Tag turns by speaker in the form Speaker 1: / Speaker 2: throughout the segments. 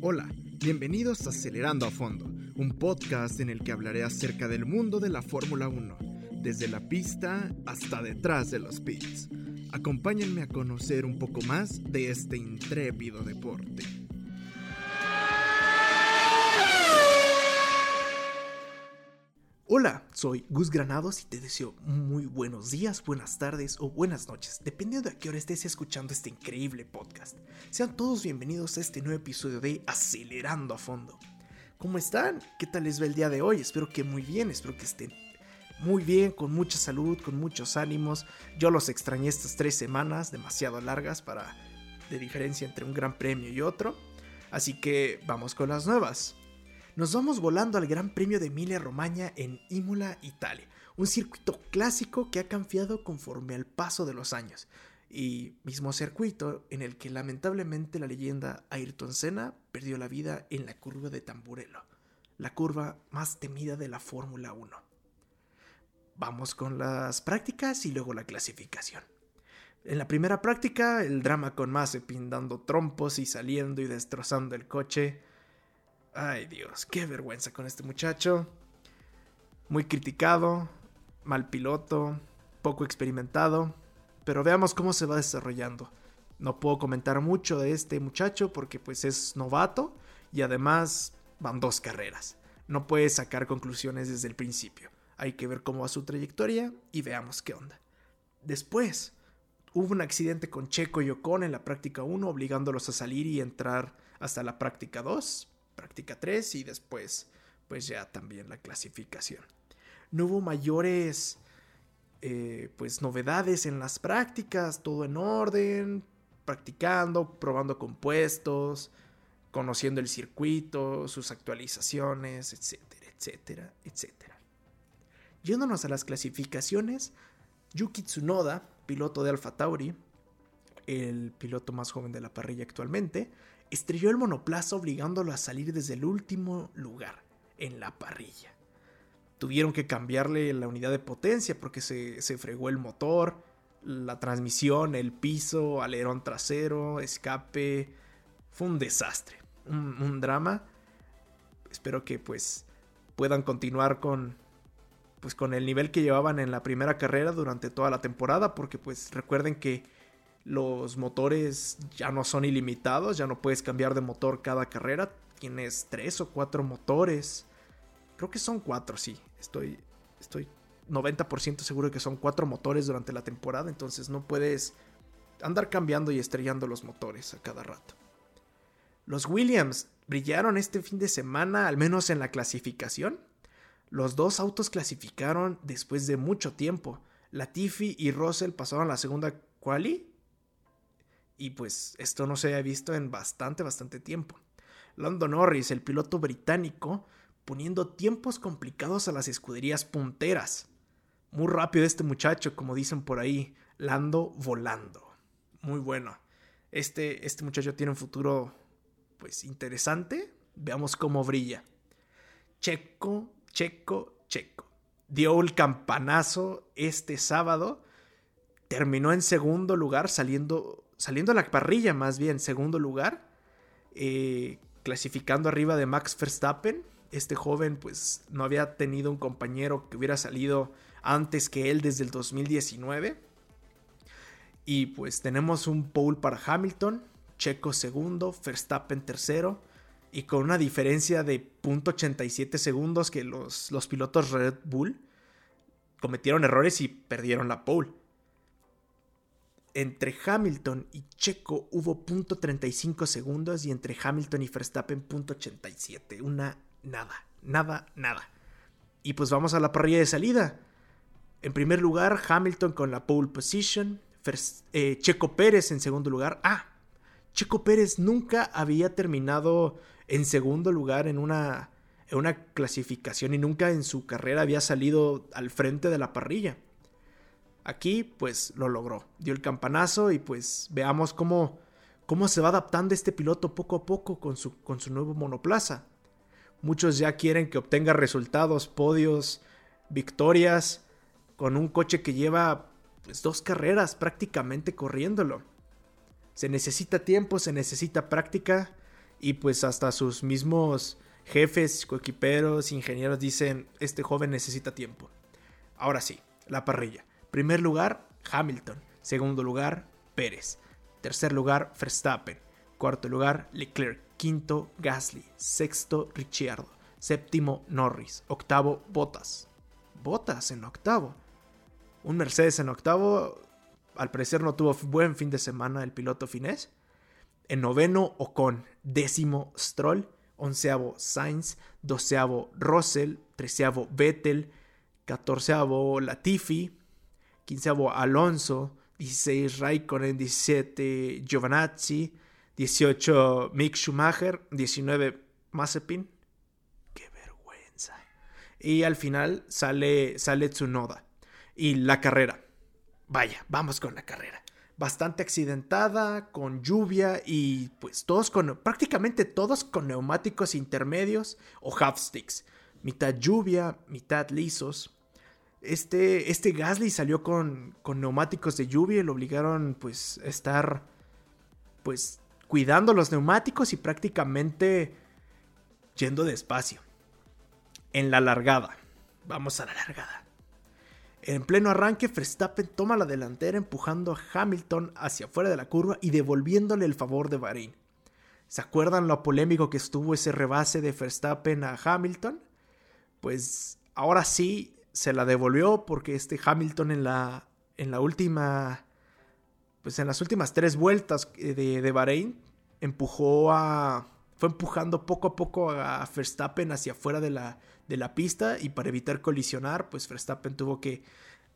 Speaker 1: Hola, bienvenidos a Acelerando a Fondo, un podcast en el que hablaré acerca del mundo de la Fórmula 1, desde la pista hasta detrás de los pits. Acompáñenme a conocer un poco más de este intrépido deporte. Hola, soy Gus Granados y te deseo muy buenos días, buenas tardes o buenas noches, dependiendo de a qué hora estés escuchando este increíble podcast. Sean todos bienvenidos a este nuevo episodio de Acelerando a Fondo. ¿Cómo están? ¿Qué tal les va el día de hoy? Espero que muy bien, espero que estén muy bien, con mucha salud, con muchos ánimos. Yo los extrañé estas tres semanas, demasiado largas para de diferencia entre un gran premio y otro. Así que vamos con las nuevas. Nos vamos volando al Gran Premio de Emilia Romagna en Imola, Italia, un circuito clásico que ha cambiado conforme al paso de los años, y mismo circuito en el que lamentablemente la leyenda Ayrton Senna perdió la vida en la curva de Tamburello, la curva más temida de la Fórmula 1. Vamos con las prácticas y luego la clasificación. En la primera práctica, el drama con Mazepin dando trompos y saliendo y destrozando el coche Ay Dios, qué vergüenza con este muchacho. Muy criticado, mal piloto, poco experimentado, pero veamos cómo se va desarrollando. No puedo comentar mucho de este muchacho porque pues es novato y además van dos carreras. No puede sacar conclusiones desde el principio. Hay que ver cómo va su trayectoria y veamos qué onda. Después, hubo un accidente con Checo y Ocon en la práctica 1 obligándolos a salir y entrar hasta la práctica 2 práctica 3 y después pues ya también la clasificación. No hubo mayores eh, pues novedades en las prácticas, todo en orden, practicando, probando compuestos, conociendo el circuito, sus actualizaciones, etcétera, etcétera, etcétera. Yéndonos a las clasificaciones, Yuki Tsunoda, piloto de Alfa Tauri, el piloto más joven de la parrilla actualmente, estrelló el monoplaza obligándolo a salir desde el último lugar, en la parrilla. Tuvieron que cambiarle la unidad de potencia porque se, fregó el motor, la transmisión, el piso, alerón trasero, escape. Fue un desastre, un, un drama. Espero que pues puedan continuar con pues con el nivel que llevaban en la primera carrera durante toda la temporada porque pues recuerden que los motores ya no son ilimitados, ya no puedes cambiar de motor cada carrera. Tienes tres o cuatro motores. Creo que son cuatro, sí. Estoy, estoy 90% seguro de que son cuatro motores durante la temporada. Entonces no puedes andar cambiando y estrellando los motores a cada rato. Los Williams brillaron este fin de semana, al menos en la clasificación. Los dos autos clasificaron después de mucho tiempo. Latifi y Russell pasaron la segunda quali y pues esto no se ha visto en bastante, bastante tiempo. Lando Norris, el piloto británico, poniendo tiempos complicados a las escuderías punteras. Muy rápido este muchacho, como dicen por ahí, Lando volando. Muy bueno. Este, este muchacho tiene un futuro, pues, interesante. Veamos cómo brilla. Checo, Checo, Checo. Dio el campanazo este sábado. Terminó en segundo lugar, saliendo saliendo a la parrilla más bien, segundo lugar, eh, clasificando arriba de Max Verstappen. Este joven pues no había tenido un compañero que hubiera salido antes que él desde el 2019. Y pues tenemos un pole para Hamilton, Checo segundo, Verstappen tercero. Y con una diferencia de .87 segundos que los, los pilotos Red Bull cometieron errores y perdieron la pole entre Hamilton y Checo hubo .35 segundos y entre Hamilton y Verstappen .87. Una nada, nada, nada. Y pues vamos a la parrilla de salida. En primer lugar, Hamilton con la pole position. Eh, Checo Pérez en segundo lugar. Ah, Checo Pérez nunca había terminado en segundo lugar en una, en una clasificación y nunca en su carrera había salido al frente de la parrilla. Aquí pues lo logró, dio el campanazo y pues veamos cómo, cómo se va adaptando este piloto poco a poco con su, con su nuevo monoplaza. Muchos ya quieren que obtenga resultados, podios, victorias, con un coche que lleva pues, dos carreras prácticamente corriéndolo. Se necesita tiempo, se necesita práctica y pues hasta sus mismos jefes, coequiperos, ingenieros dicen, este joven necesita tiempo. Ahora sí, la parrilla. Primer lugar, Hamilton. Segundo lugar, Pérez. Tercer lugar, Verstappen. Cuarto lugar, Leclerc. Quinto, Gasly. Sexto, Ricciardo. Séptimo, Norris. Octavo, Bottas. Bottas en octavo. Un Mercedes en octavo. Al parecer no tuvo buen fin de semana el piloto finés. En noveno, Ocon. Décimo, Stroll. Onceavo, Sainz. Doceavo, Russell. Treceavo, Vettel. Catorceavo, Latifi. Quinceavo, Alonso. 16, Raikkonen. 17, Giovanazzi. 18, Mick Schumacher. 19, Mazepin. Qué vergüenza. Y al final sale, sale Tsunoda. Y la carrera. Vaya, vamos con la carrera. Bastante accidentada, con lluvia y pues todos con, prácticamente todos con neumáticos intermedios o half sticks. Mitad lluvia, mitad lisos. Este, este Gasly salió con, con neumáticos de lluvia y lo obligaron pues a estar pues cuidando los neumáticos y prácticamente yendo despacio. En la largada. Vamos a la largada. En pleno arranque, Verstappen toma la delantera empujando a Hamilton hacia afuera de la curva y devolviéndole el favor de Bahrein. ¿Se acuerdan lo polémico que estuvo ese rebase de Verstappen a Hamilton? Pues ahora sí se la devolvió porque este Hamilton en la, en la última, pues en las últimas tres vueltas de, de Bahrein empujó a, fue empujando poco a poco a Verstappen hacia afuera de la, de la pista y para evitar colisionar, pues Verstappen tuvo que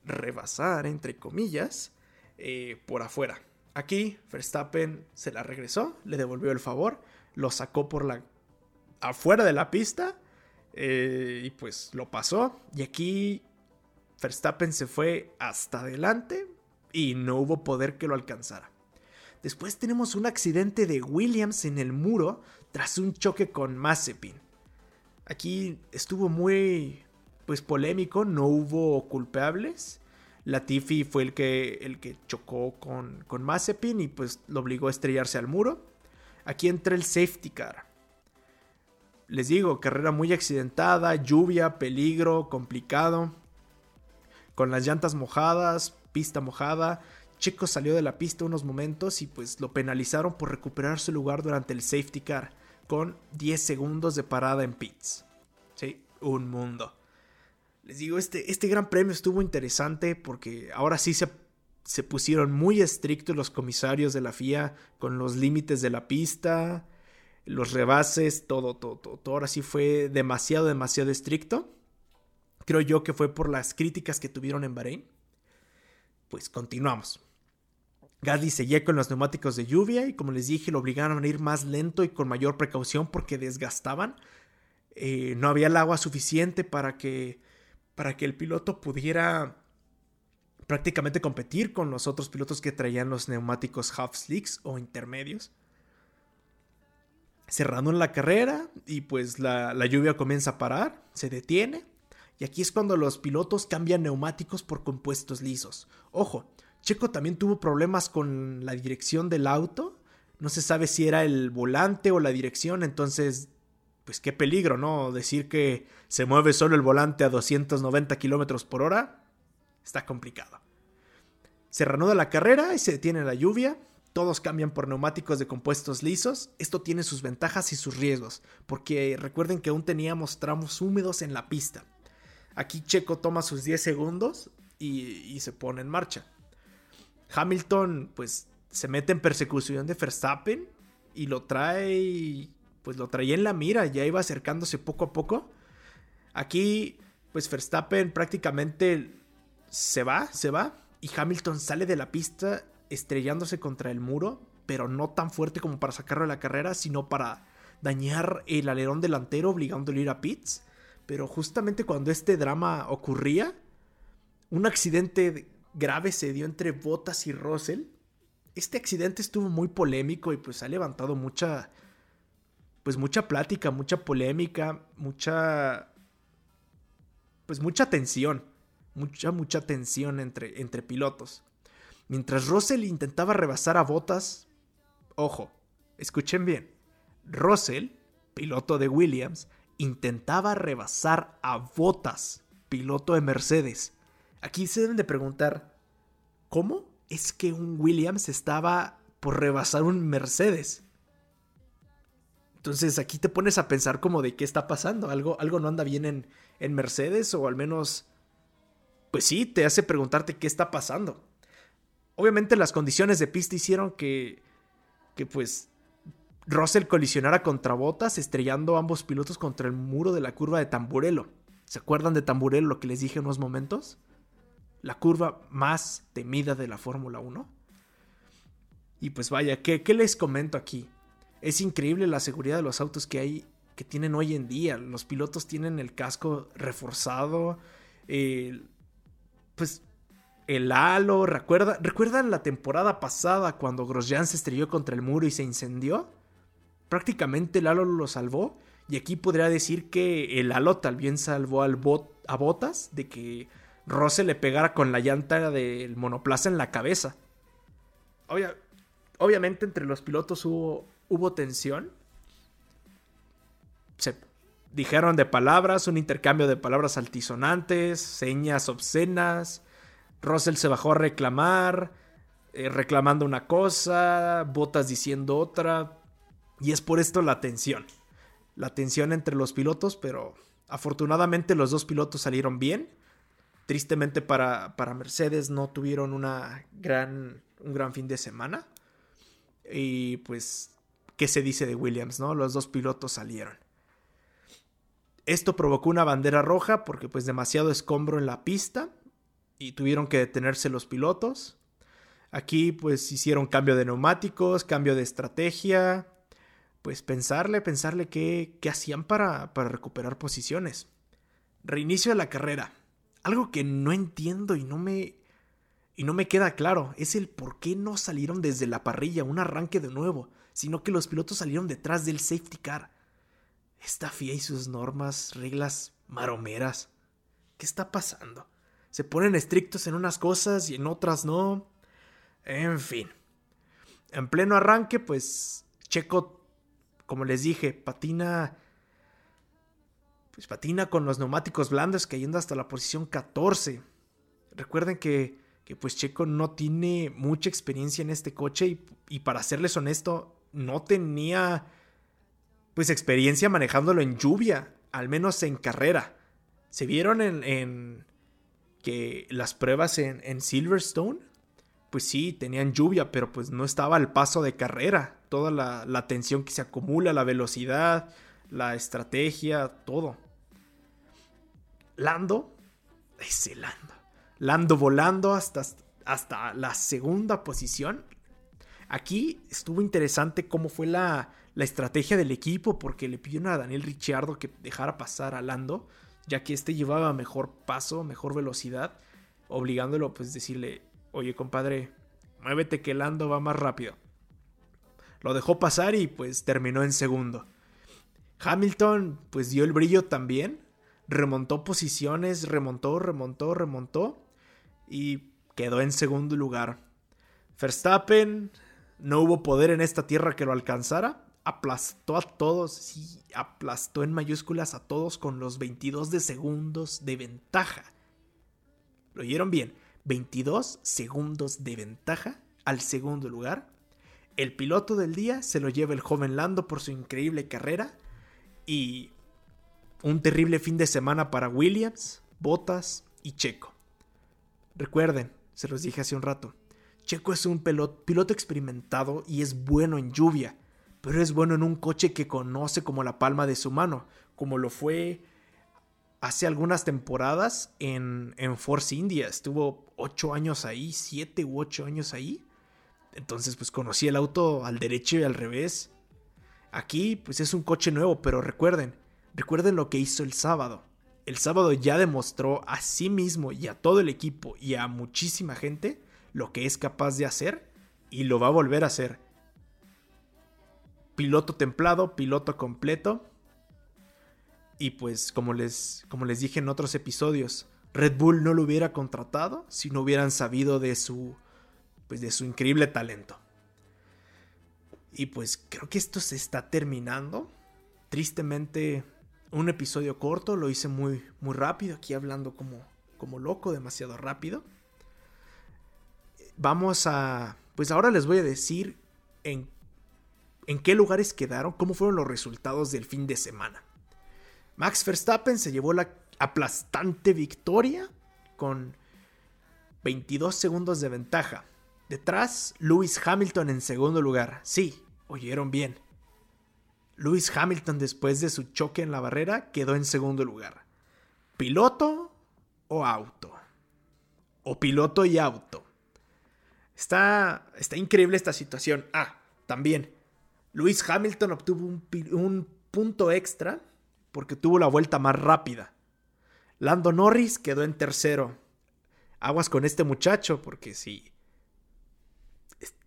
Speaker 1: rebasar, entre comillas, eh, por afuera. Aquí Verstappen se la regresó, le devolvió el favor, lo sacó por la afuera de la pista eh, y pues lo pasó. Y aquí Verstappen se fue hasta adelante y no hubo poder que lo alcanzara. Después tenemos un accidente de Williams en el muro tras un choque con Mazepin. Aquí estuvo muy pues polémico, no hubo culpables. Latifi fue el que, el que chocó con, con Mazepin y pues lo obligó a estrellarse al muro. Aquí entra el safety car. Les digo, carrera muy accidentada, lluvia, peligro, complicado. Con las llantas mojadas, pista mojada. Checo salió de la pista unos momentos y pues lo penalizaron por recuperar su lugar durante el safety car con 10 segundos de parada en pits. Sí, un mundo. Les digo, este, este gran premio estuvo interesante porque ahora sí se, se pusieron muy estrictos los comisarios de la FIA con los límites de la pista, los rebases, todo, todo, todo. Ahora sí fue demasiado, demasiado estricto. Creo yo que fue por las críticas que tuvieron en Bahrein. Pues continuamos. Gasly seguía con los neumáticos de lluvia y como les dije lo obligaron a ir más lento y con mayor precaución porque desgastaban. Eh, no había el agua suficiente para que, para que el piloto pudiera prácticamente competir con los otros pilotos que traían los neumáticos half slicks o intermedios. Cerrando en la carrera y pues la, la lluvia comienza a parar, se detiene y aquí es cuando los pilotos cambian neumáticos por compuestos lisos. Ojo, Checo también tuvo problemas con la dirección del auto. No se sabe si era el volante o la dirección, entonces, pues qué peligro, ¿no? Decir que se mueve solo el volante a 290 kilómetros por hora está complicado. Se reanuda la carrera y se detiene la lluvia. Todos cambian por neumáticos de compuestos lisos. Esto tiene sus ventajas y sus riesgos, porque recuerden que aún teníamos tramos húmedos en la pista. Aquí Checo toma sus 10 segundos y, se pone en marcha. Hamilton pues se mete en persecución de Verstappen y lo trae, pues lo traía en la mira, ya iba acercándose poco a poco. Aquí pues Verstappen prácticamente se va, se va y Hamilton sale de la pista estrellándose contra el muro, pero no tan fuerte como para sacarlo de la carrera, sino para dañar el alerón delantero obligándolo a ir a pits. Pero justamente cuando este drama ocurría, un accidente grave se dio entre Bottas y Russell. Este accidente estuvo muy polémico y pues ha levantado mucha pues mucha plática, mucha polémica, mucha pues mucha tensión, mucha mucha tensión entre entre pilotos. Mientras Russell intentaba rebasar a Bottas, Ojo, escuchen bien. Russell, piloto de Williams, intentaba rebasar a Bottas, piloto de Mercedes. Aquí se deben de preguntar, ¿cómo es que un Williams estaba por rebasar un Mercedes? Entonces aquí te pones a pensar como de qué está pasando, algo, algo no anda bien en, en Mercedes o al menos, pues sí, te hace preguntarte qué está pasando. Obviamente las condiciones de pista hicieron que, que pues Russell colisionara contra Botas, estrellando ambos pilotos contra el muro de la curva de Tamburello. ¿Se acuerdan de Tamburello, lo que les dije en unos momentos? La curva más temida de la Fórmula 1. Y pues vaya, ¿qué, ¿qué, les comento aquí? Es increíble la seguridad de los autos que hay, que tienen hoy en día. Los pilotos tienen el casco reforzado. pues el halo. ¿Recuerda, ¿Recuerdan la temporada pasada cuando Grosjean se estrelló contra el muro y se incendió? Prácticamente el halo lo salvó. Y aquí podría decir que el halo también salvó al bot, a Botas de que Rose le pegara con la llanta del monoplaza en la cabeza. obviamente entre los pilotos hubo, hubo tensión. Se dijeron de palabras, un intercambio de palabras altisonantes, señas obscenas. Russell se bajó a reclamar, eh, reclamando una cosa, Botas diciendo otra. Y es por esto la tensión. La tensión entre los pilotos, pero afortunadamente los dos pilotos salieron bien. Tristemente para, para Mercedes no tuvieron una gran, un gran fin de semana. Y pues, ¿qué se dice de Williams? ¿no? Los dos pilotos salieron. Esto provocó una bandera roja porque pues demasiado escombro en la pista y tuvieron que detenerse los pilotos. Aquí pues hicieron cambio de neumáticos, cambio de estrategia, pues pensarle, pensarle qué, qué hacían para, para recuperar posiciones. Reinicio de la carrera. Algo que no entiendo y no me y no me queda claro es el por qué no salieron desde la parrilla un arranque de nuevo, sino que los pilotos salieron detrás del safety car. Esta FIA y sus normas, reglas maromeras. ¿Qué está pasando? Se ponen estrictos en unas cosas y en otras no. En fin. En pleno arranque, pues Checo como les dije, patina. Pues patina con los neumáticos blandos cayendo hasta la posición 14. Recuerden que, que pues Checo no tiene mucha experiencia en este coche y, y, para serles honesto, no tenía pues experiencia manejándolo en lluvia, al menos en carrera. Se vieron en, en que las pruebas en, Silverstone pues sí, tenían lluvia, pero pues no estaba al paso de carrera. Toda la, tensión que se acumula, la velocidad, la estrategia, todo. Lando, ese Lando. Lando volando hasta, hasta la segunda posición. Aquí estuvo interesante cómo fue la, la estrategia del equipo, porque le pidieron a Daniel Ricciardo que dejara pasar a Lando, ya que este llevaba mejor paso, mejor velocidad, obligándolo pues decirle, oye compadre, muévete que Lando va más rápido. Lo dejó pasar y pues terminó en segundo. Hamilton pues dio el brillo también, remontó posiciones, remontó, remontó, remontó y quedó en segundo lugar. Verstappen no hubo poder en esta tierra que lo alcanzara, aplastó a todos, sí, aplastó en mayúsculas a todos con los 22 de segundos de ventaja. ¿Lo oyeron bien? 22 segundos de ventaja al segundo lugar. El piloto del día se lo lleva el joven Lando por su increíble carrera y un terrible fin de semana para Williams, Bottas y Checo. Recuerden, se los dije hace un rato, Checo es un piloto experimentado y es bueno en lluvia, pero es bueno en un coche que conoce como la palma de su mano, como lo fue hace algunas temporadas en, en Force India. Estuvo ocho años ahí, siete u ocho años ahí. Entonces, pues conocí el auto al derecho y al revés. Aquí, pues es un coche nuevo, pero recuerden, recuerden lo que hizo el sábado. El sábado ya demostró a sí mismo y a todo el equipo y a muchísima gente lo que es capaz de hacer y lo va a volver a hacer. Piloto templado, piloto completo, y pues como les, como les dije en otros episodios, Red Bull no lo hubiera contratado si no hubieran sabido de su, pues de su increíble talento. Y pues creo que esto se está terminando. Tristemente, un episodio corto, lo hice muy, muy rápido, aquí hablando como, como loco, demasiado rápido. Vamos a... Pues ahora les voy a decir en, en qué lugares quedaron, cómo fueron los resultados del fin de semana. Max Verstappen se llevó la aplastante victoria con 22 segundos de ventaja. Detrás, Lewis Hamilton en segundo lugar. Sí, oyeron bien. Lewis Hamilton después de su choque en la barrera quedó en segundo lugar. ¿Piloto o auto? O piloto y auto. Está, está increíble esta situación. Ah, también. Lewis Hamilton obtuvo un, un punto extra porque tuvo la vuelta más rápida. Lando Norris quedó en tercero. Aguas con este muchacho porque si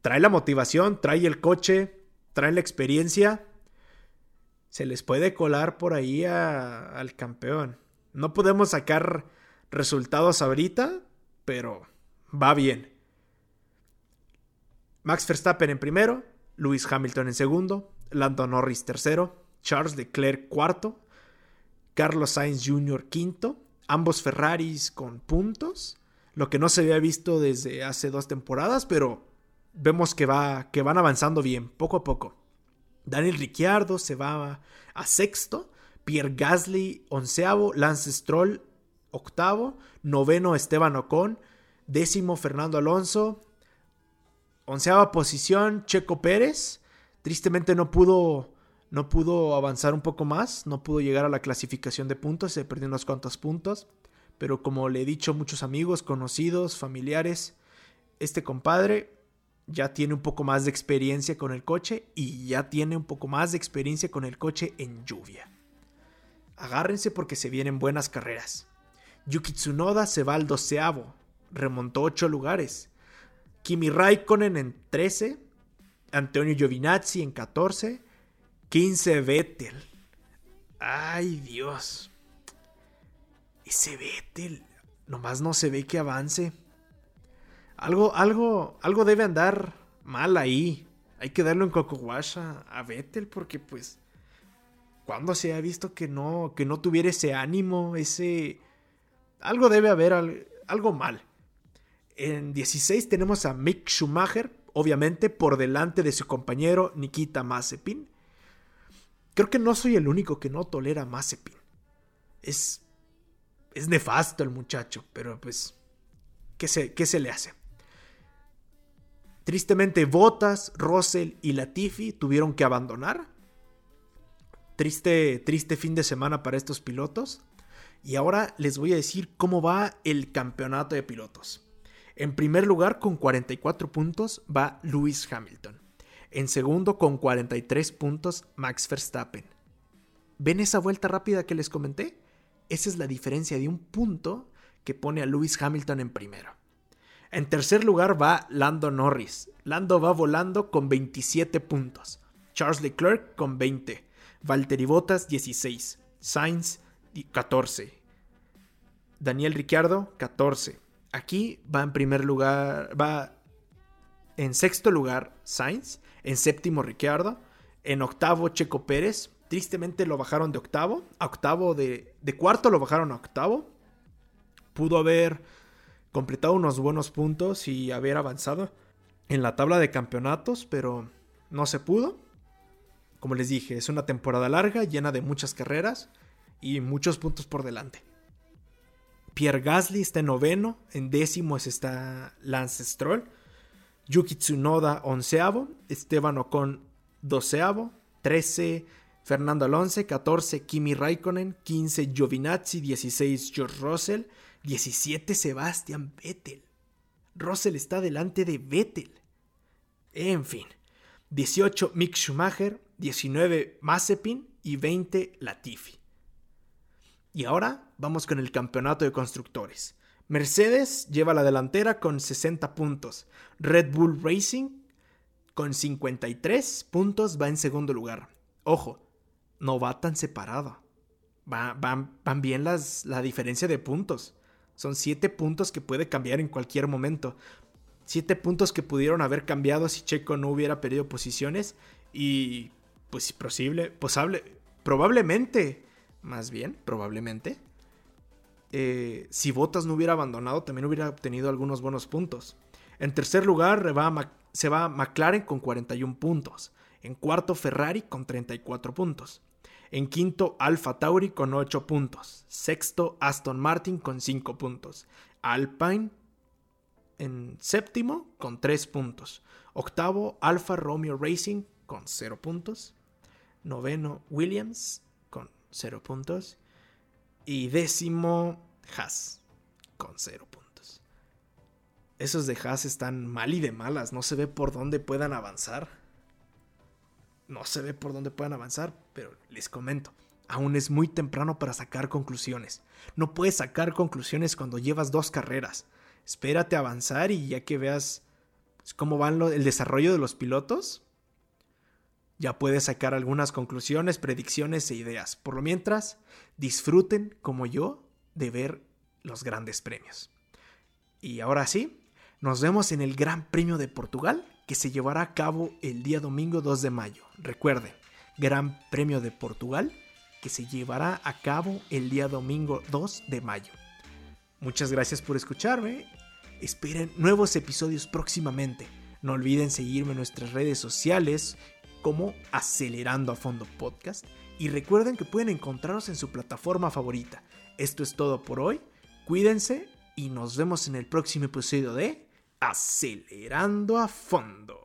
Speaker 1: trae la motivación, trae el coche, trae la experiencia, se les puede colar por ahí al campeón. No podemos sacar resultados ahorita, pero va bien. Max Verstappen en primero, Lewis Hamilton en segundo, Lando Norris tercero, Charles Leclerc cuarto, Carlos Sainz Jr. quinto, ambos Ferraris con puntos, lo que no se había visto desde hace dos temporadas, pero vemos que, va, que van avanzando bien, poco a poco. Daniel Ricciardo se va a sexto, Pierre Gasly onceavo, Lance Stroll octavo, noveno Esteban Ocon, décimo Fernando Alonso, onceava posición Checo Pérez, tristemente no pudo, no pudo avanzar un poco más, no pudo llegar a la clasificación de puntos, se perdió unos cuantos puntos, pero como le he dicho a muchos amigos, conocidos, familiares, este compadre ya tiene un poco más de experiencia con el coche y ya tiene un poco más de experiencia con el coche en lluvia. Agárrense porque se vienen buenas carreras. Yuki Tsunoda se va al doceavo, remontó ocho lugares. Kimi Raikkonen en 13, Antonio Giovinazzi en 14, 15 Vettel. Ay Dios. Ese Vettel nomás no se ve que avance. Algo, algo, algo debe andar mal ahí. Hay que darlo en Coco Wash a, Vettel porque pues cuando se ha visto que no que no tuviera ese ánimo, ese algo debe haber algo mal. En 16 tenemos a Mick Schumacher, obviamente por delante de su compañero Nikita Mazepin. Creo que no soy el único que no tolera Mazepin. Es es nefasto el muchacho, pero pues ¿qué se, qué se le hace? Tristemente, Bottas, Russell y Latifi tuvieron que abandonar. Triste, triste fin de semana para estos pilotos. Y ahora les voy a decir cómo va el campeonato de pilotos. En primer lugar, con 44 puntos, va Lewis Hamilton. En segundo, con 43 puntos, Max Verstappen. ¿Ven esa vuelta rápida que les comenté? Esa es la diferencia de un punto que pone a Lewis Hamilton en primero. En tercer lugar va Lando Norris. Lando va volando con 27 puntos. Charles Leclerc con 20. Valtteri Bottas 16. Sainz 14. Daniel Ricciardo 14. Aquí va en primer lugar, va en sexto lugar Sainz, en séptimo Ricciardo, en octavo Checo Pérez. Tristemente lo bajaron de octavo, a octavo de, de cuarto lo bajaron a octavo. Pudo haber completado unos buenos puntos y haber avanzado en la tabla de campeonatos, pero no se pudo. Como les dije, es una temporada larga, llena de muchas carreras y muchos puntos por delante. Pierre Gasly está en noveno, en décimo está Lance Stroll, Yuki Tsunoda onceavo, Esteban Ocon doceavo, trece Fernando Alonso, 14 Kimi Raikkonen, 15 Giovinazzi, 16 George Russell, 17 Sebastian Vettel. Russell está delante de Vettel. En fin. 18 Mick Schumacher, 19 Mazepin y 20 Latifi. Y ahora vamos con el campeonato de constructores. Mercedes lleva la delantera con 60 puntos. Red Bull Racing con 53 puntos va en segundo lugar. Ojo, no va tan separado. van, bien las, la diferencia de puntos. Son siete puntos que puede cambiar en cualquier momento. Siete puntos que pudieron haber cambiado si Checo no hubiera perdido posiciones Y pues posible, posible, probablemente, más bien, probablemente, eh, si Bottas no hubiera abandonado, también hubiera obtenido algunos buenos puntos. En tercer lugar se va McLaren con 41 puntos. En cuarto Ferrari con 34 puntos. En quinto Alfa Tauri con 8 puntos. Sexto Aston Martin con 5 puntos. Alpine en séptimo con 3 puntos. Octavo Alfa Romeo Racing con 0 puntos. Noveno Williams con 0 puntos. Y décimo Haas con 0 puntos. Esos de Haas están mal y de malas. No se ve por dónde puedan avanzar. No se ve por dónde puedan avanzar, pero les comento. Aún es muy temprano para sacar conclusiones. No puedes sacar conclusiones cuando llevas dos carreras. Espérate avanzar y ya que veas cómo va el desarrollo de los pilotos, ya puedes sacar algunas conclusiones, predicciones e ideas. Por lo mientras, disfruten, como yo, de ver los grandes premios. Y ahora sí, nos vemos en el Gran Premio de Portugal, que se llevará a cabo el día domingo 2 de mayo. Recuerden, Gran Premio de Portugal, que se llevará a cabo el día domingo 2 de mayo. Muchas gracias por escucharme. Esperen nuevos episodios próximamente. No olviden seguirme en nuestras redes sociales como Acelerando a Fondo Podcast. Y recuerden que pueden encontrarnos en su plataforma favorita. Esto es todo por hoy. Cuídense y nos vemos en el próximo episodio de Acelerando a Fondo.